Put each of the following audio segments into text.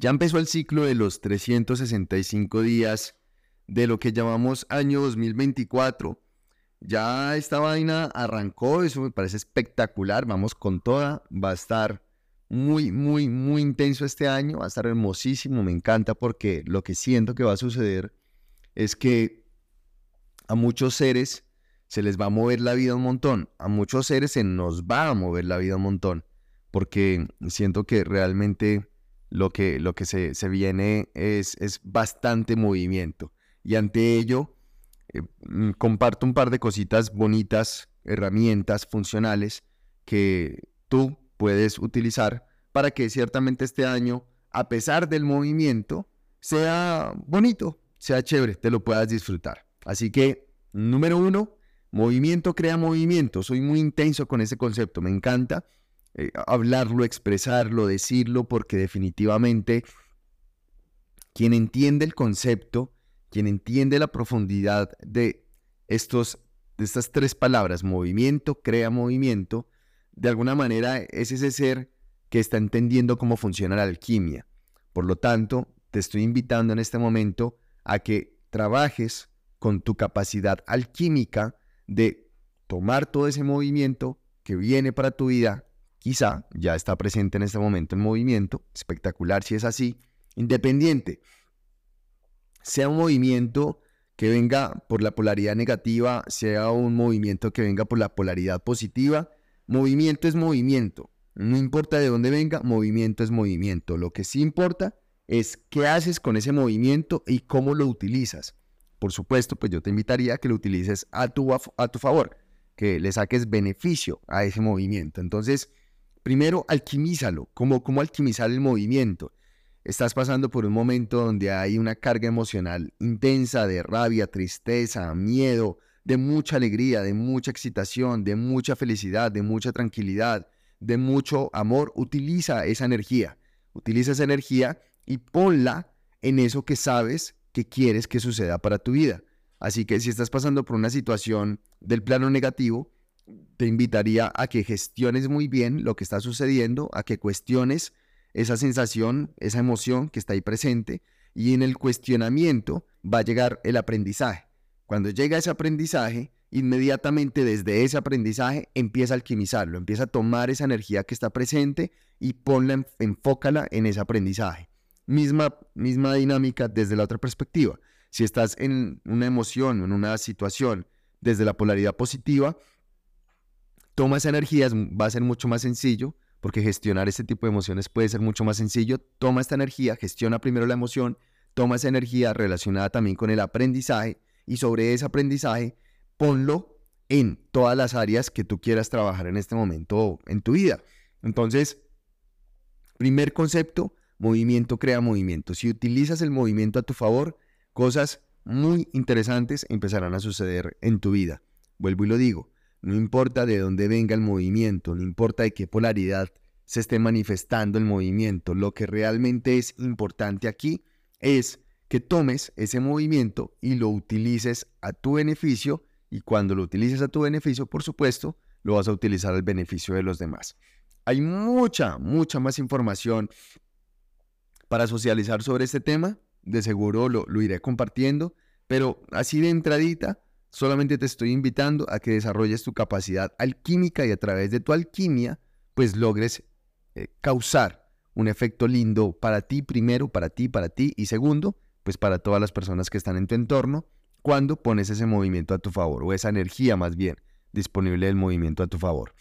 Ya empezó el ciclo de los 365 días de lo que llamamos año 2024. Ya esta vaina arrancó, eso me parece espectacular, vamos con toda, va a estar muy, muy, muy intenso este año, va a estar hermosísimo, me encanta porque lo que siento que va a suceder es que a muchos seres se les va a mover la vida un montón, a muchos seres se nos va a mover la vida un montón, porque siento que realmente lo que, lo que se, se viene es, es bastante movimiento. Y ante ello, eh, mm, comparto un par de cositas bonitas, herramientas funcionales que tú puedes utilizar para que ciertamente este año, a pesar del movimiento, sea bonito, sea chévere, te lo puedas disfrutar. Así que, número uno, movimiento crea movimiento. Soy muy intenso con ese concepto, me encanta eh, hablarlo, expresarlo, decirlo, porque definitivamente quien entiende el concepto, quien entiende la profundidad de, estos, de estas tres palabras, movimiento, crea movimiento, de alguna manera es ese ser que está entendiendo cómo funciona la alquimia. Por lo tanto, te estoy invitando en este momento a que trabajes con tu capacidad alquímica de tomar todo ese movimiento que viene para tu vida, quizá ya está presente en este momento en movimiento, espectacular si es así, independiente sea un movimiento que venga por la polaridad negativa, sea un movimiento que venga por la polaridad positiva, movimiento es movimiento. No importa de dónde venga, movimiento es movimiento. Lo que sí importa es qué haces con ese movimiento y cómo lo utilizas. Por supuesto, pues yo te invitaría a que lo utilices a tu, a tu favor, que le saques beneficio a ese movimiento. Entonces, primero, alquimízalo. ¿Cómo, cómo alquimizar el movimiento? estás pasando por un momento donde hay una carga emocional intensa de rabia, tristeza, miedo, de mucha alegría, de mucha excitación, de mucha felicidad, de mucha tranquilidad, de mucho amor, utiliza esa energía. Utiliza esa energía y ponla en eso que sabes que quieres que suceda para tu vida. Así que si estás pasando por una situación del plano negativo, te invitaría a que gestiones muy bien lo que está sucediendo, a que cuestiones esa sensación, esa emoción que está ahí presente y en el cuestionamiento va a llegar el aprendizaje. Cuando llega ese aprendizaje, inmediatamente desde ese aprendizaje empieza a alquimizarlo, empieza a tomar esa energía que está presente y ponla, enfócala en ese aprendizaje. Misma, misma dinámica desde la otra perspectiva. Si estás en una emoción en una situación desde la polaridad positiva, toma esa energía, va a ser mucho más sencillo porque gestionar este tipo de emociones puede ser mucho más sencillo. Toma esta energía, gestiona primero la emoción, toma esa energía relacionada también con el aprendizaje y sobre ese aprendizaje ponlo en todas las áreas que tú quieras trabajar en este momento en tu vida. Entonces, primer concepto, movimiento crea movimiento. Si utilizas el movimiento a tu favor, cosas muy interesantes empezarán a suceder en tu vida. Vuelvo y lo digo, no importa de dónde venga el movimiento, no importa de qué polaridad se esté manifestando el movimiento, lo que realmente es importante aquí es que tomes ese movimiento y lo utilices a tu beneficio y cuando lo utilices a tu beneficio, por supuesto, lo vas a utilizar al beneficio de los demás. Hay mucha, mucha más información para socializar sobre este tema, de seguro lo, lo iré compartiendo, pero así de entradita, Solamente te estoy invitando a que desarrolles tu capacidad alquímica y a través de tu alquimia, pues logres eh, causar un efecto lindo para ti primero, para ti, para ti y segundo, pues para todas las personas que están en tu entorno cuando pones ese movimiento a tu favor o esa energía más bien disponible del movimiento a tu favor.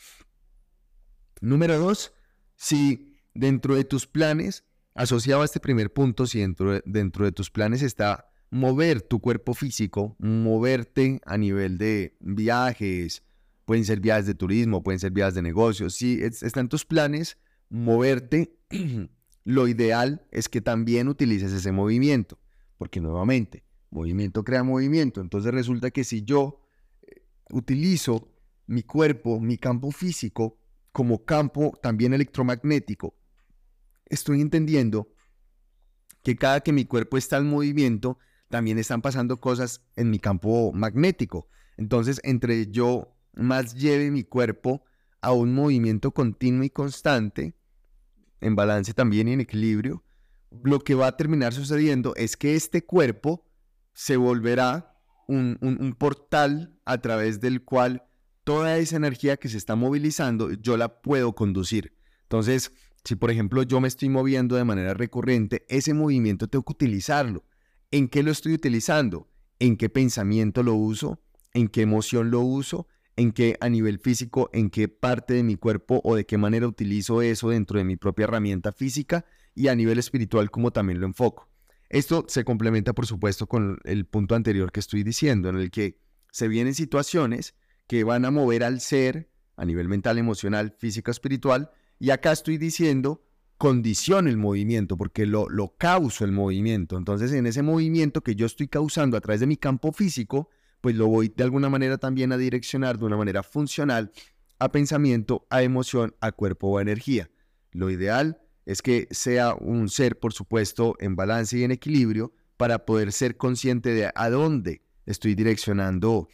Número dos, si dentro de tus planes, asociado a este primer punto, si dentro dentro de tus planes está mover tu cuerpo físico, moverte a nivel de viajes, pueden ser viajes de turismo, pueden ser viajes de negocios, si están tus planes, moverte, lo ideal es que también utilices ese movimiento, porque nuevamente, movimiento crea movimiento, entonces resulta que si yo eh, utilizo mi cuerpo, mi campo físico, como campo también electromagnético, estoy entendiendo que cada que mi cuerpo está en movimiento, también están pasando cosas en mi campo magnético. Entonces, entre yo más lleve mi cuerpo a un movimiento continuo y constante, en balance también y en equilibrio, lo que va a terminar sucediendo es que este cuerpo se volverá un, portal a través del cual toda esa energía que se está movilizando yo la puedo conducir. Entonces, si por ejemplo yo me estoy moviendo de manera recurrente, ese movimiento tengo que utilizarlo. ¿En qué lo estoy utilizando? ¿En qué pensamiento lo uso? ¿En qué emoción lo uso? ¿En qué a nivel físico, en qué parte de mi cuerpo o de qué manera utilizo eso dentro de mi propia herramienta física? Y a nivel espiritual, como también lo enfoco. Esto se complementa, por supuesto, con el punto anterior que estoy diciendo, en el que se vienen situaciones que van a mover al ser a nivel mental, emocional, físico, espiritual, y acá estoy diciendo condición el movimiento, porque lo, lo causo el movimiento. Entonces, en ese movimiento que yo estoy causando a través de mi campo físico, pues lo voy de alguna manera también a direccionar de una manera funcional a pensamiento, a emoción, a cuerpo o a energía. Lo ideal es que sea un ser, por supuesto, en balance y en equilibrio para poder ser consciente de a dónde estoy direccionando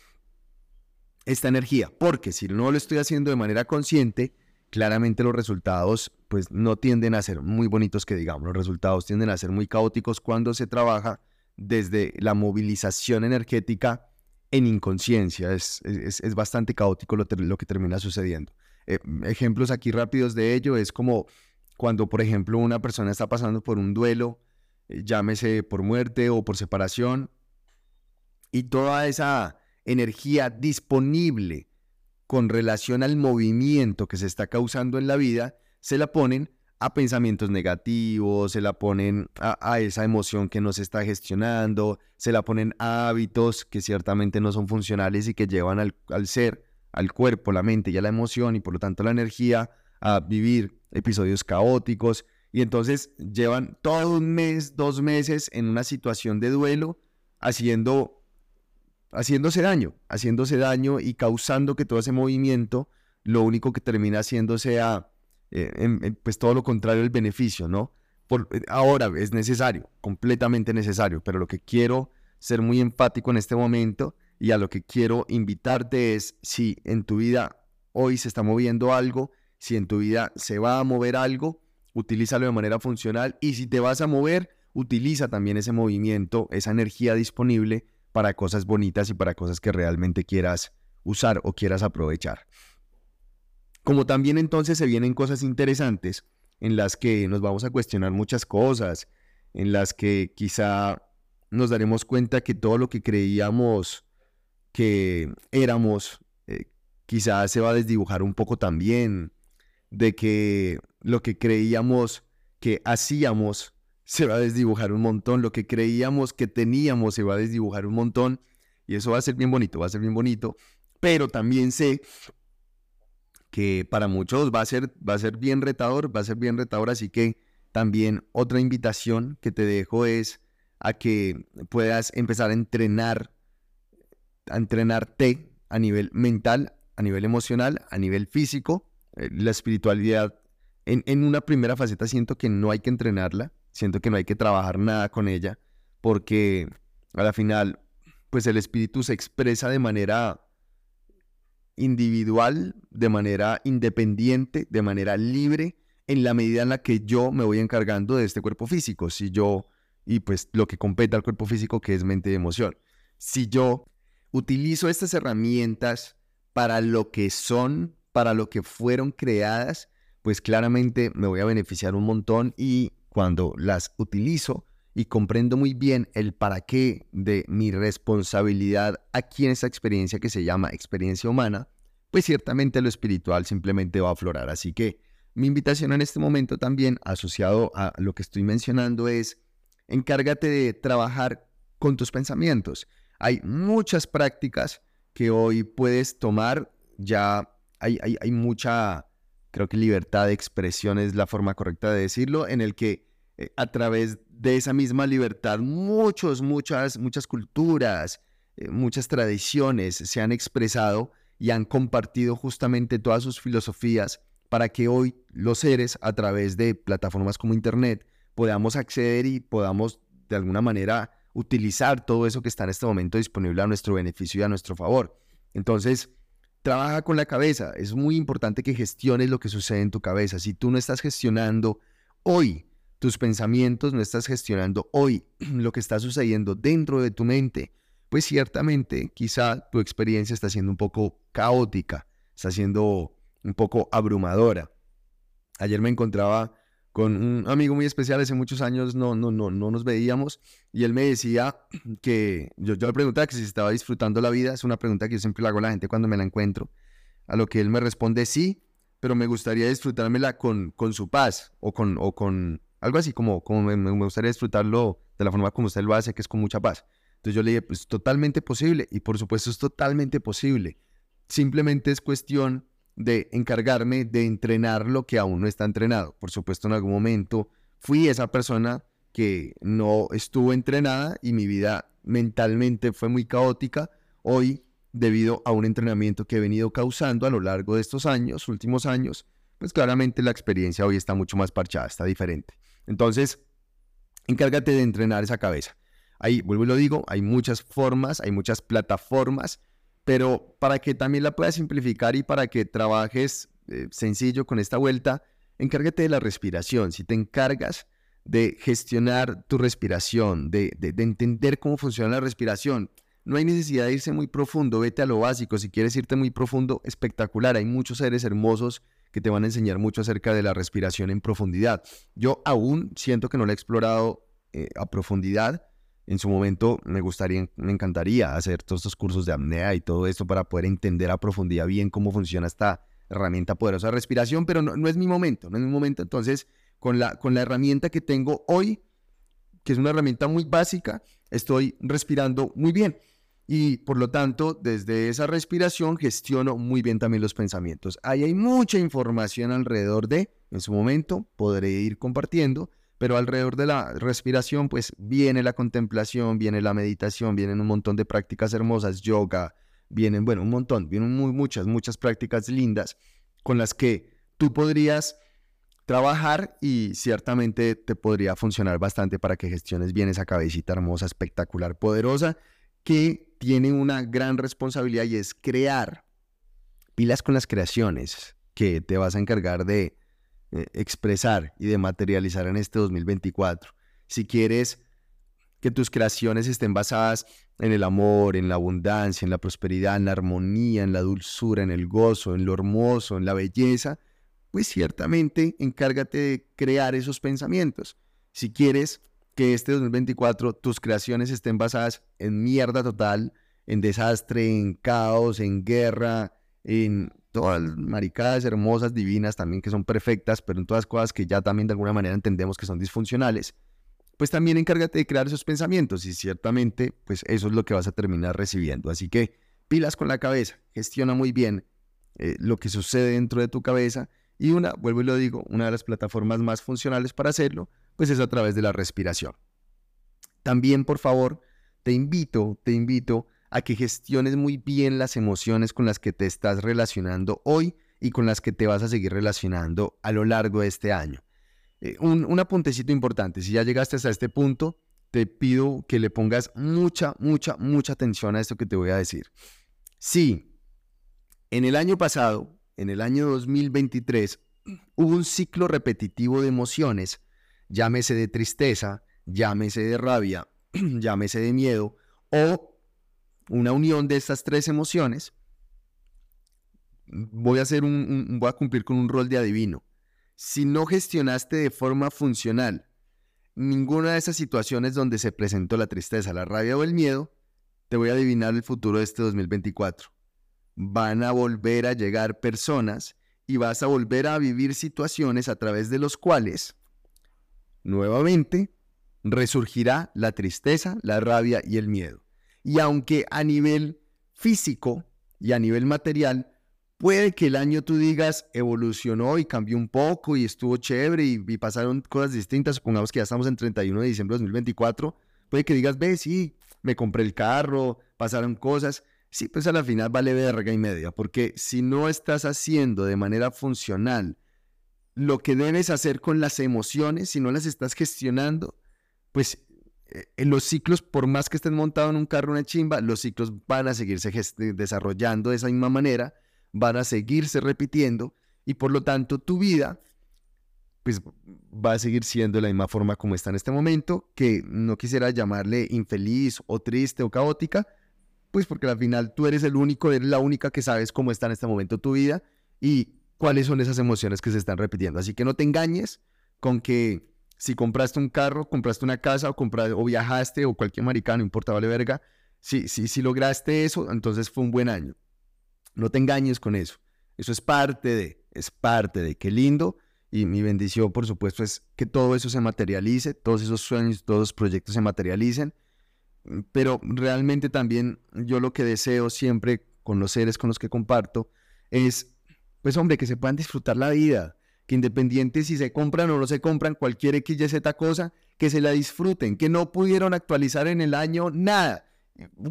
esta energía. Porque si no lo estoy haciendo de manera consciente, claramente los resultados pues no tienden a ser muy bonitos que digamos. Los resultados tienden a ser muy caóticos cuando se trabaja desde la movilización energética en inconsciencia. Es, es, bastante caótico lo, que termina sucediendo. Eh, ejemplos aquí rápidos de ello es como cuando, por ejemplo, una persona está pasando por un duelo, eh, llámese por muerte o por separación, y toda esa energía disponible con relación al movimiento que se está causando en la vida, se la ponen a pensamientos negativos, se la ponen a, esa emoción que no se está gestionando, se la ponen a hábitos que ciertamente no son funcionales y que llevan al, al ser, al cuerpo, la mente y a la emoción y por lo tanto la energía a vivir episodios caóticos. Y entonces llevan todo un mes, dos meses en una situación de duelo haciendo, haciéndose daño, haciéndose daño y causando que todo ese movimiento lo único que termina haciendo sea eh, pues todo lo contrario el beneficio, ¿no? Por, eh, ahora es necesario, completamente necesario, pero lo que quiero ser muy empático en este momento y a lo que quiero invitarte es si en tu vida hoy se está moviendo algo, si en tu vida se va a mover algo, utilízalo de manera funcional y si te vas a mover, utiliza también ese movimiento, esa energía disponible para cosas bonitas y para cosas que realmente quieras usar o quieras aprovechar. Como también entonces se vienen cosas interesantes en las que nos vamos a cuestionar muchas cosas, en las que quizá nos daremos cuenta que todo lo que creíamos que éramos, eh, quizá se va a desdibujar un poco también, de que lo que creíamos que hacíamos se va a desdibujar un montón, lo que creíamos que teníamos se va a desdibujar un montón y eso va a ser bien bonito, va a ser bien bonito, pero también sé que para muchos va a ser va a ser bien retador, va a ser bien retador, así que también otra invitación que te dejo es a que puedas empezar a entrenar a entrenarte a nivel mental, a nivel emocional, a nivel físico eh, la espiritualidad, en, una primera faceta siento que no hay que entrenarla, siento que no hay que trabajar nada con ella, porque a la final, pues el espíritu se expresa de manera individual, de manera independiente, de manera libre, en la medida en la que yo me voy encargando de este cuerpo físico. Si yo, y pues lo que compete al cuerpo físico, que es mente y emoción. Si yo utilizo estas herramientas para lo que son, para lo que fueron creadas, pues claramente me voy a beneficiar un montón y cuando las utilizo y comprendo muy bien el para qué de mi responsabilidad aquí en esta experiencia que se llama experiencia humana, pues ciertamente lo espiritual simplemente va a aflorar. Así que mi invitación en este momento también, asociado a lo que estoy mencionando, es encárgate de trabajar con tus pensamientos. Hay muchas prácticas que hoy puedes tomar ya hay, mucha, creo que libertad de expresión es la forma correcta de decirlo, en el que eh, a través de esa misma libertad muchos, muchas, muchas culturas, eh, muchas tradiciones se han expresado y han compartido justamente todas sus filosofías para que hoy los seres a través de plataformas como Internet podamos acceder y podamos de alguna manera utilizar todo eso que está en este momento disponible a nuestro beneficio y a nuestro favor. Entonces, trabaja con la cabeza. Es muy importante que gestiones lo que sucede en tu cabeza. Si tú no estás gestionando hoy tus pensamientos, no estás gestionando hoy lo que está sucediendo dentro de tu mente, pues ciertamente quizá tu experiencia está siendo un poco caótica, está siendo un poco abrumadora. Ayer me encontraba con un amigo muy especial, hace muchos años no, no, no, no nos veíamos, y él me decía que yo, le preguntaba que si estaba disfrutando la vida, es una pregunta que yo siempre le hago a la gente cuando me la encuentro, a lo que él me responde sí, pero me gustaría disfrutármela con, con su paz o con, o con algo así como, como me, me gustaría disfrutarlo de la forma como usted lo hace, que es con mucha paz. Entonces yo le dije, pues totalmente posible, y por supuesto es totalmente posible. Simplemente es cuestión de encargarme de entrenar lo que aún no está entrenado. Por supuesto, en algún momento fui esa persona que no estuvo entrenada y mi vida mentalmente fue muy caótica. Hoy, debido a un entrenamiento que he venido causando a lo largo de estos años, últimos años, pues claramente la experiencia hoy está mucho más parchada, está diferente. Entonces, encárgate de entrenar esa cabeza. Ahí, vuelvo y lo digo, hay muchas formas, hay muchas plataformas pero para que también la puedas simplificar y para que trabajes eh, sencillo con esta vuelta, encárgate de la respiración. Si te encargas de gestionar tu respiración, de, entender cómo funciona la respiración, no hay necesidad de irse muy profundo, vete a lo básico. Si quieres irte muy profundo, espectacular. Hay muchos seres hermosos que te van a enseñar mucho acerca de la respiración en profundidad. Yo aún siento que no la he explorado eh, a profundidad, en su momento me gustaría, me encantaría hacer todos estos cursos de apnea y todo esto para poder entender a profundidad bien cómo funciona esta herramienta poderosa de respiración, pero no, es mi momento, no es mi momento. Entonces, con la, con la herramienta que tengo hoy, que es una herramienta muy básica, estoy respirando muy bien. Y por lo tanto, desde esa respiración gestiono muy bien también los pensamientos. Ahí hay mucha información alrededor de, en su momento, podré ir compartiendo, pero alrededor de la respiración, pues viene la contemplación, viene la meditación, vienen un montón de prácticas hermosas, yoga, vienen, bueno, un montón, vienen muy, muchas, muchas prácticas lindas con las que tú podrías trabajar y ciertamente te podría funcionar bastante para que gestiones bien esa cabecita hermosa, espectacular, poderosa, que tiene una gran responsabilidad y es crear pilas con las creaciones que te vas a encargar de eh, expresar y de materializar en este 2024. Si quieres que tus creaciones estén basadas en el amor, en la abundancia, en la prosperidad, en la armonía, en la dulzura, en el gozo, en lo hermoso, en la belleza, pues ciertamente encárgate de crear esos pensamientos. Si quieres que este 2024 tus creaciones estén basadas en mierda total, en desastre, en caos, en guerra, en todas maricadas hermosas, divinas también que son perfectas, pero en todas cosas que ya también de alguna manera entendemos que son disfuncionales, pues también encárgate de crear esos pensamientos y ciertamente pues eso es lo que vas a terminar recibiendo. Así que pilas con la cabeza, gestiona muy bien eh, lo que sucede dentro de tu cabeza y una, vuelvo y lo digo, una de las plataformas más funcionales para hacerlo, pues es a través de la respiración. También, por favor, te invito, te invito a que gestiones muy bien las emociones con las que te estás relacionando hoy y con las que te vas a seguir relacionando a lo largo de este año. Eh, un, un apuntecito importante, si ya llegaste hasta este punto, te pido que le pongas mucha, mucha, mucha atención a esto que te voy a decir. Sí, en el año pasado, en el año 2023, hubo un ciclo repetitivo de emociones, llámese de tristeza, llámese de rabia, llámese de miedo o una unión de estas tres emociones, voy a, hacer un, voy a cumplir con un rol de adivino. Si no gestionaste de forma funcional ninguna de esas situaciones donde se presentó la tristeza, la rabia o el miedo, te voy a adivinar el futuro de este 2024. Van a volver a llegar personas y vas a volver a vivir situaciones a través de los cuales nuevamente resurgirá la tristeza, la rabia y el miedo. Y aunque a nivel físico y a nivel material, puede que el año tú digas evolucionó y cambió un poco y estuvo chévere y, pasaron cosas distintas, supongamos que ya estamos en 31 de diciembre de 2024, puede que digas, ve, sí, me compré el carro, pasaron cosas. Sí, pues a la final vale verga y media, porque si no estás haciendo de manera funcional lo que debes hacer con las emociones, si no las estás gestionando, pues los ciclos, por más que estén montados en un carro, una chimba, los ciclos van a seguirse desarrollando de esa misma manera, van a seguirse repitiendo y por lo tanto tu vida pues va a seguir siendo de la misma forma como está en este momento, que no quisiera llamarle infeliz o triste o caótica, pues porque al final tú eres el único, eres la única que sabes cómo está en este momento tu vida y cuáles son esas emociones que se están repitiendo. Así que no te engañes con que si compraste un carro, compraste una casa o, viajaste o cualquier maricano, no importa, vale verga, si, si, si lograste eso, entonces fue un buen año. No te engañes con eso. Eso es parte de, es parte de, qué lindo y mi bendición, por supuesto, es que todo eso se materialice, todos esos sueños, todos los proyectos se materialicen. Pero realmente también yo lo que deseo siempre con los seres con los que comparto es, pues hombre, que se puedan disfrutar la vida, que independiente si se compran o no se compran cualquier X, Y, Z cosa, que se la disfruten, que no pudieron actualizar en el año nada.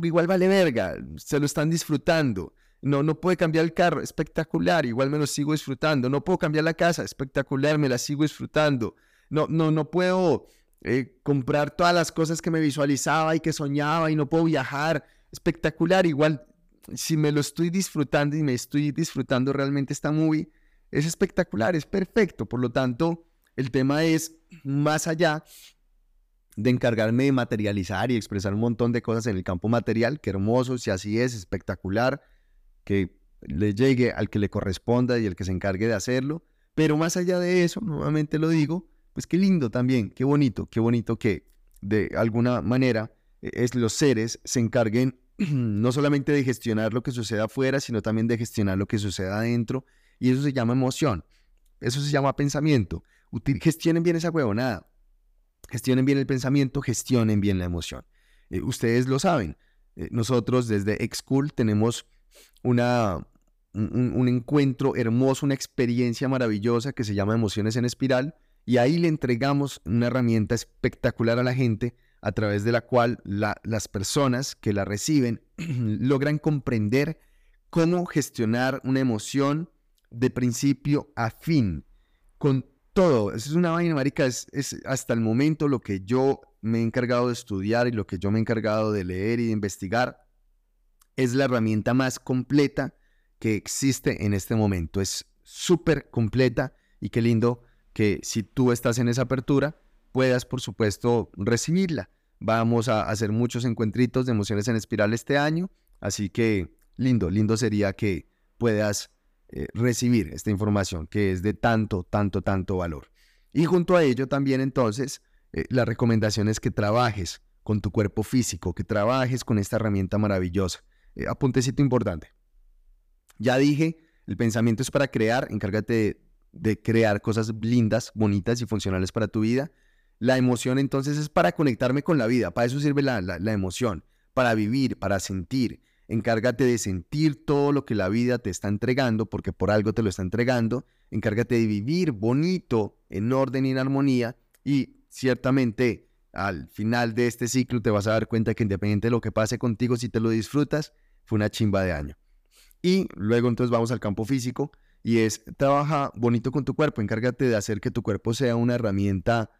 Igual vale verga, se lo están disfrutando. No, no puede cambiar el carro, espectacular, igual me lo sigo disfrutando. No puedo cambiar la casa, espectacular, me la sigo disfrutando. No, no, no puedo eh, comprar todas las cosas que me visualizaba y que soñaba y no puedo viajar, espectacular, igual si me lo estoy disfrutando y me estoy disfrutando realmente esta movie, es espectacular, es perfecto. Por lo tanto, el tema es más allá de encargarme de materializar y expresar un montón de cosas en el campo material, que hermoso, si así es, espectacular que le llegue al que le corresponda y el que se encargue de hacerlo. Pero más allá de eso, nuevamente lo digo, pues qué lindo también, qué bonito, qué bonito que de alguna manera e, es los seres se encarguen no solamente de gestionar lo que sucede afuera, sino también de gestionar lo que sucede adentro. Y eso se llama emoción, eso se llama pensamiento. gestionen bien esa huevonada, gestionen bien el pensamiento, gestionen bien la emoción. Eh, ustedes lo saben, eh, nosotros desde Excool tenemos una, un, encuentro hermoso, una experiencia maravillosa que se llama Emociones en Espiral y ahí le entregamos una herramienta espectacular a la gente a través de la cual las personas que la reciben logran comprender cómo gestionar una emoción de principio a fin, con todo. Es una vaina, marica, es, es, hasta el momento lo que yo me he encargado de estudiar y lo que yo me he encargado de leer y de investigar es la herramienta más completa que existe en este momento. Es súper completa y qué lindo que si tú estás en esa apertura, puedas, por supuesto, recibirla. Vamos a hacer muchos encuentritos de emociones en espiral este año, así que lindo, lindo sería que puedas eh, recibir esta información que es de tanto, tanto, tanto valor. Y junto a ello también entonces, eh, la recomendación es que trabajes con tu cuerpo físico, que trabajes con esta herramienta maravillosa. Eh, apuntecito importante. Ya dije, el pensamiento es para crear, encárgate de, crear cosas lindas, bonitas y funcionales para tu vida. La emoción entonces es para conectarme con la vida, para eso sirve la, la emoción, para vivir, para sentir. Encárgate de sentir todo lo que la vida te está entregando, porque por algo te lo está entregando. Encárgate de vivir bonito, en orden y en armonía. Y ciertamente al final de este ciclo te vas a dar cuenta que independiente de lo que pase contigo, si te lo disfrutas, fue una chimba de año. Y luego entonces vamos al campo físico y es trabaja bonito con tu cuerpo, encárgate de hacer que tu cuerpo sea una herramienta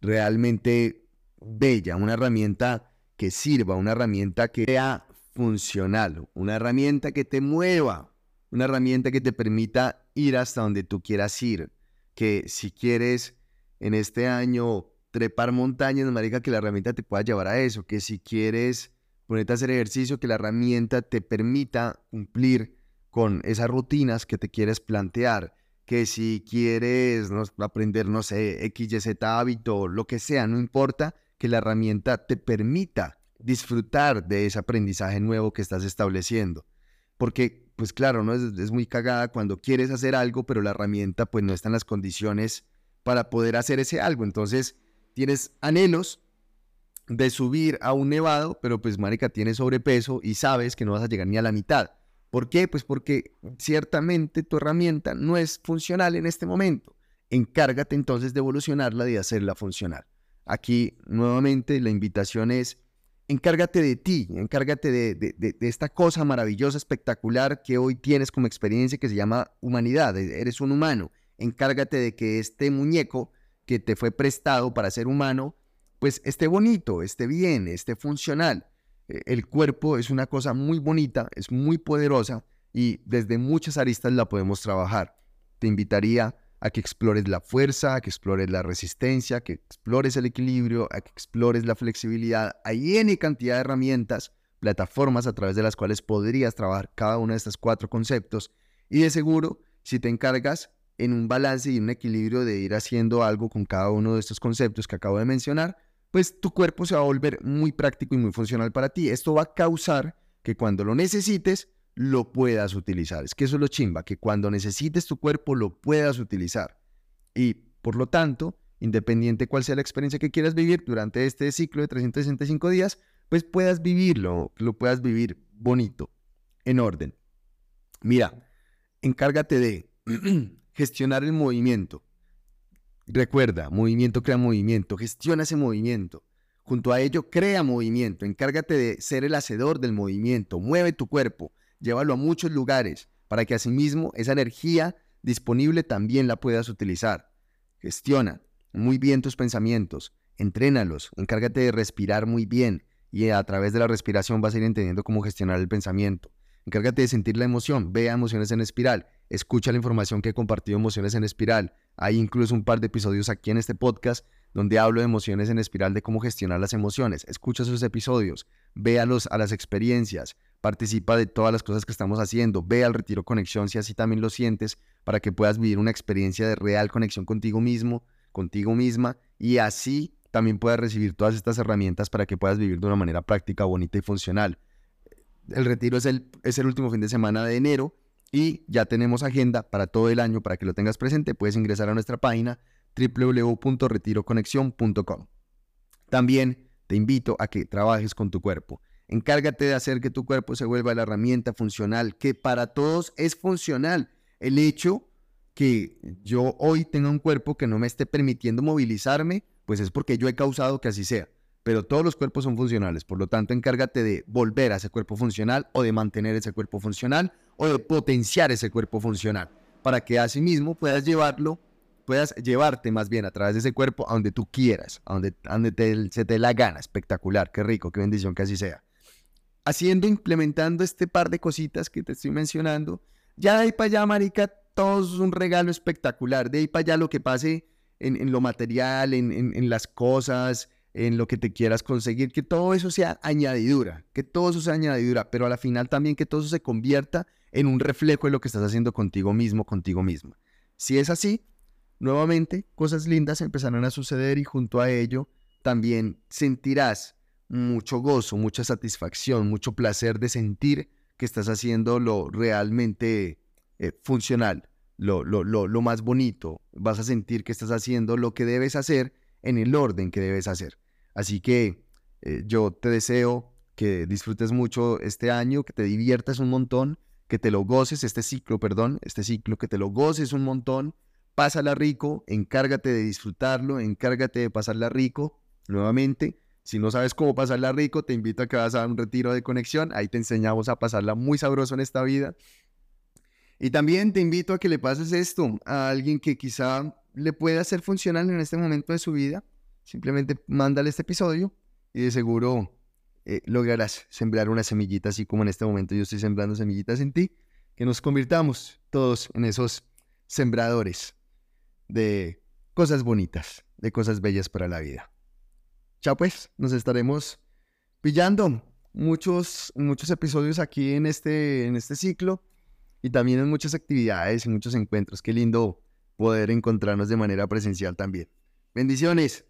realmente bella, una herramienta que sirva, una herramienta que sea funcional, una herramienta que te mueva, una herramienta que te permita ir hasta donde tú quieras ir, que si quieres en este año trepar montañas, marica, que la herramienta te pueda llevar a eso, que si quieres ponerte a hacer ejercicio, que la herramienta te permita cumplir con esas rutinas que te quieres plantear, que si quieres aprender, no sé, X, Y, Z hábito, lo que sea, no importa, que la herramienta te permita disfrutar de ese aprendizaje nuevo que estás estableciendo. Porque, pues claro, ¿no? Es, muy cagada cuando quieres hacer algo, pero la herramienta pues no está en las condiciones para poder hacer ese algo. Entonces, tienes anhelos, de subir a un nevado, pero pues marica tienes sobrepeso y sabes que no vas a llegar ni a la mitad. ¿Por qué? Pues porque ciertamente tu herramienta no es funcional en este momento. Encárgate entonces de evolucionarla y de hacerla funcional. Aquí nuevamente la invitación es, encárgate de ti, encárgate de, esta cosa maravillosa, espectacular que hoy tienes como experiencia que se llama humanidad, e, eres un humano. Encárgate de que este muñeco que te fue prestado para ser humano pues esté bonito, esté bien, esté funcional. Eh, el cuerpo es una cosa muy bonita, es muy poderosa y desde muchas aristas la podemos trabajar. Te invitaría a que explores la fuerza, a que explores la resistencia, a que explores el equilibrio, a que explores la flexibilidad. Hay N cantidad de herramientas, plataformas a través de las cuales podrías trabajar cada uno de estos cuatro conceptos. Y de seguro, si te encargas en un balance y un equilibrio de ir haciendo algo con cada uno de estos conceptos que acabo de mencionar, pues tu cuerpo se va a volver muy práctico y muy funcional para ti. Esto va a causar que cuando lo necesites, lo puedas utilizar. Es que eso es lo chimba, que cuando necesites tu cuerpo, lo puedas utilizar. Y por lo tanto, independiente cuál sea la experiencia que quieras vivir durante este ciclo de 365 días, pues puedas vivirlo, lo puedas vivir bonito, en orden. Mira, encárgate de gestionar el movimiento. Recuerda, movimiento crea movimiento, gestiona ese movimiento. Junto a ello, crea movimiento, encárgate de ser el hacedor del movimiento, mueve tu cuerpo, llévalo a muchos lugares para que asimismo esa energía disponible también la puedas utilizar. Gestiona muy bien tus pensamientos, entrénalos, encárgate de respirar muy bien y a través de la respiración vas a ir entendiendo cómo gestionar el pensamiento. Encárgate de sentir la emoción, vea emociones en espiral, escucha la información que he compartido emociones en espiral. Hay incluso un par de episodios aquí en este podcast donde hablo de emociones en espiral, de cómo gestionar las emociones. Escucha esos episodios, véalos a las experiencias, participa de todas las cosas que estamos haciendo, ve al retiro conexión si así también lo sientes, para que puedas vivir una experiencia de real conexión contigo mismo, contigo misma, y así también puedas recibir todas estas herramientas para que puedas vivir de una manera práctica, bonita y funcional. El retiro es el, es el último fin de semana de enero y ya tenemos agenda para todo el año para que lo tengas presente. Puedes ingresar a nuestra página www.retiroconexión.com. También te invito a que trabajes con tu cuerpo. Encárgate de hacer que tu cuerpo se vuelva la herramienta funcional, que para todos es funcional. El hecho que yo hoy tenga un cuerpo que no me esté permitiendo movilizarme, pues es porque yo he causado que así sea pero todos los cuerpos son funcionales, por lo tanto encárgate de volver a ese cuerpo funcional o de mantener ese cuerpo funcional o de potenciar ese cuerpo funcional, para que asimismo puedas llevarlo, puedas llevarte más bien a través de ese cuerpo a donde tú quieras, a donde, donde se te la gana, espectacular, qué rico, qué bendición que así sea. Haciendo, implementando este par de cositas que te estoy mencionando, ya de ahí para allá, marica, todo es un regalo espectacular, de ahí para allá lo que pase en, lo material, en, en las cosas, en lo que te quieras conseguir, que todo eso sea añadidura, que todo eso sea añadidura, pero a la final también que todo eso se convierta en un reflejo de lo que estás haciendo contigo mismo, contigo misma. Si es así, nuevamente cosas lindas empezarán a suceder y junto a ello también sentirás mucho gozo, mucha satisfacción, mucho placer de sentir que estás haciendo lo realmente eh, funcional, lo, lo, lo, lo más bonito. Vas a sentir que estás haciendo lo que debes hacer en el orden que debes hacer. Así que eh, yo te deseo que disfrutes mucho este año, que te diviertas un montón, que te lo goces, este ciclo, perdón, este ciclo, que te lo goces un montón, pásala rico, encárgate de disfrutarlo, encárgate de pasarla rico. Nuevamente, si no sabes cómo pasarla rico, te invito a que vas a un retiro de conexión, ahí te enseñamos a pasarla muy sabroso en esta vida. Y también te invito a que le pases esto a alguien que quizá le pueda ser funcional en este momento de su vida Simplemente mándale este episodio y de seguro eh, lograrás sembrar una semillita, así como en este momento yo estoy sembrando semillitas en ti, que nos convirtamos todos en esos sembradores de cosas bonitas, de cosas bellas para la vida. Chao pues, nos estaremos pillando muchos, muchos episodios aquí en este, en este ciclo y también en muchas actividades y muchos encuentros. Qué lindo poder encontrarnos de manera presencial también. Bendiciones.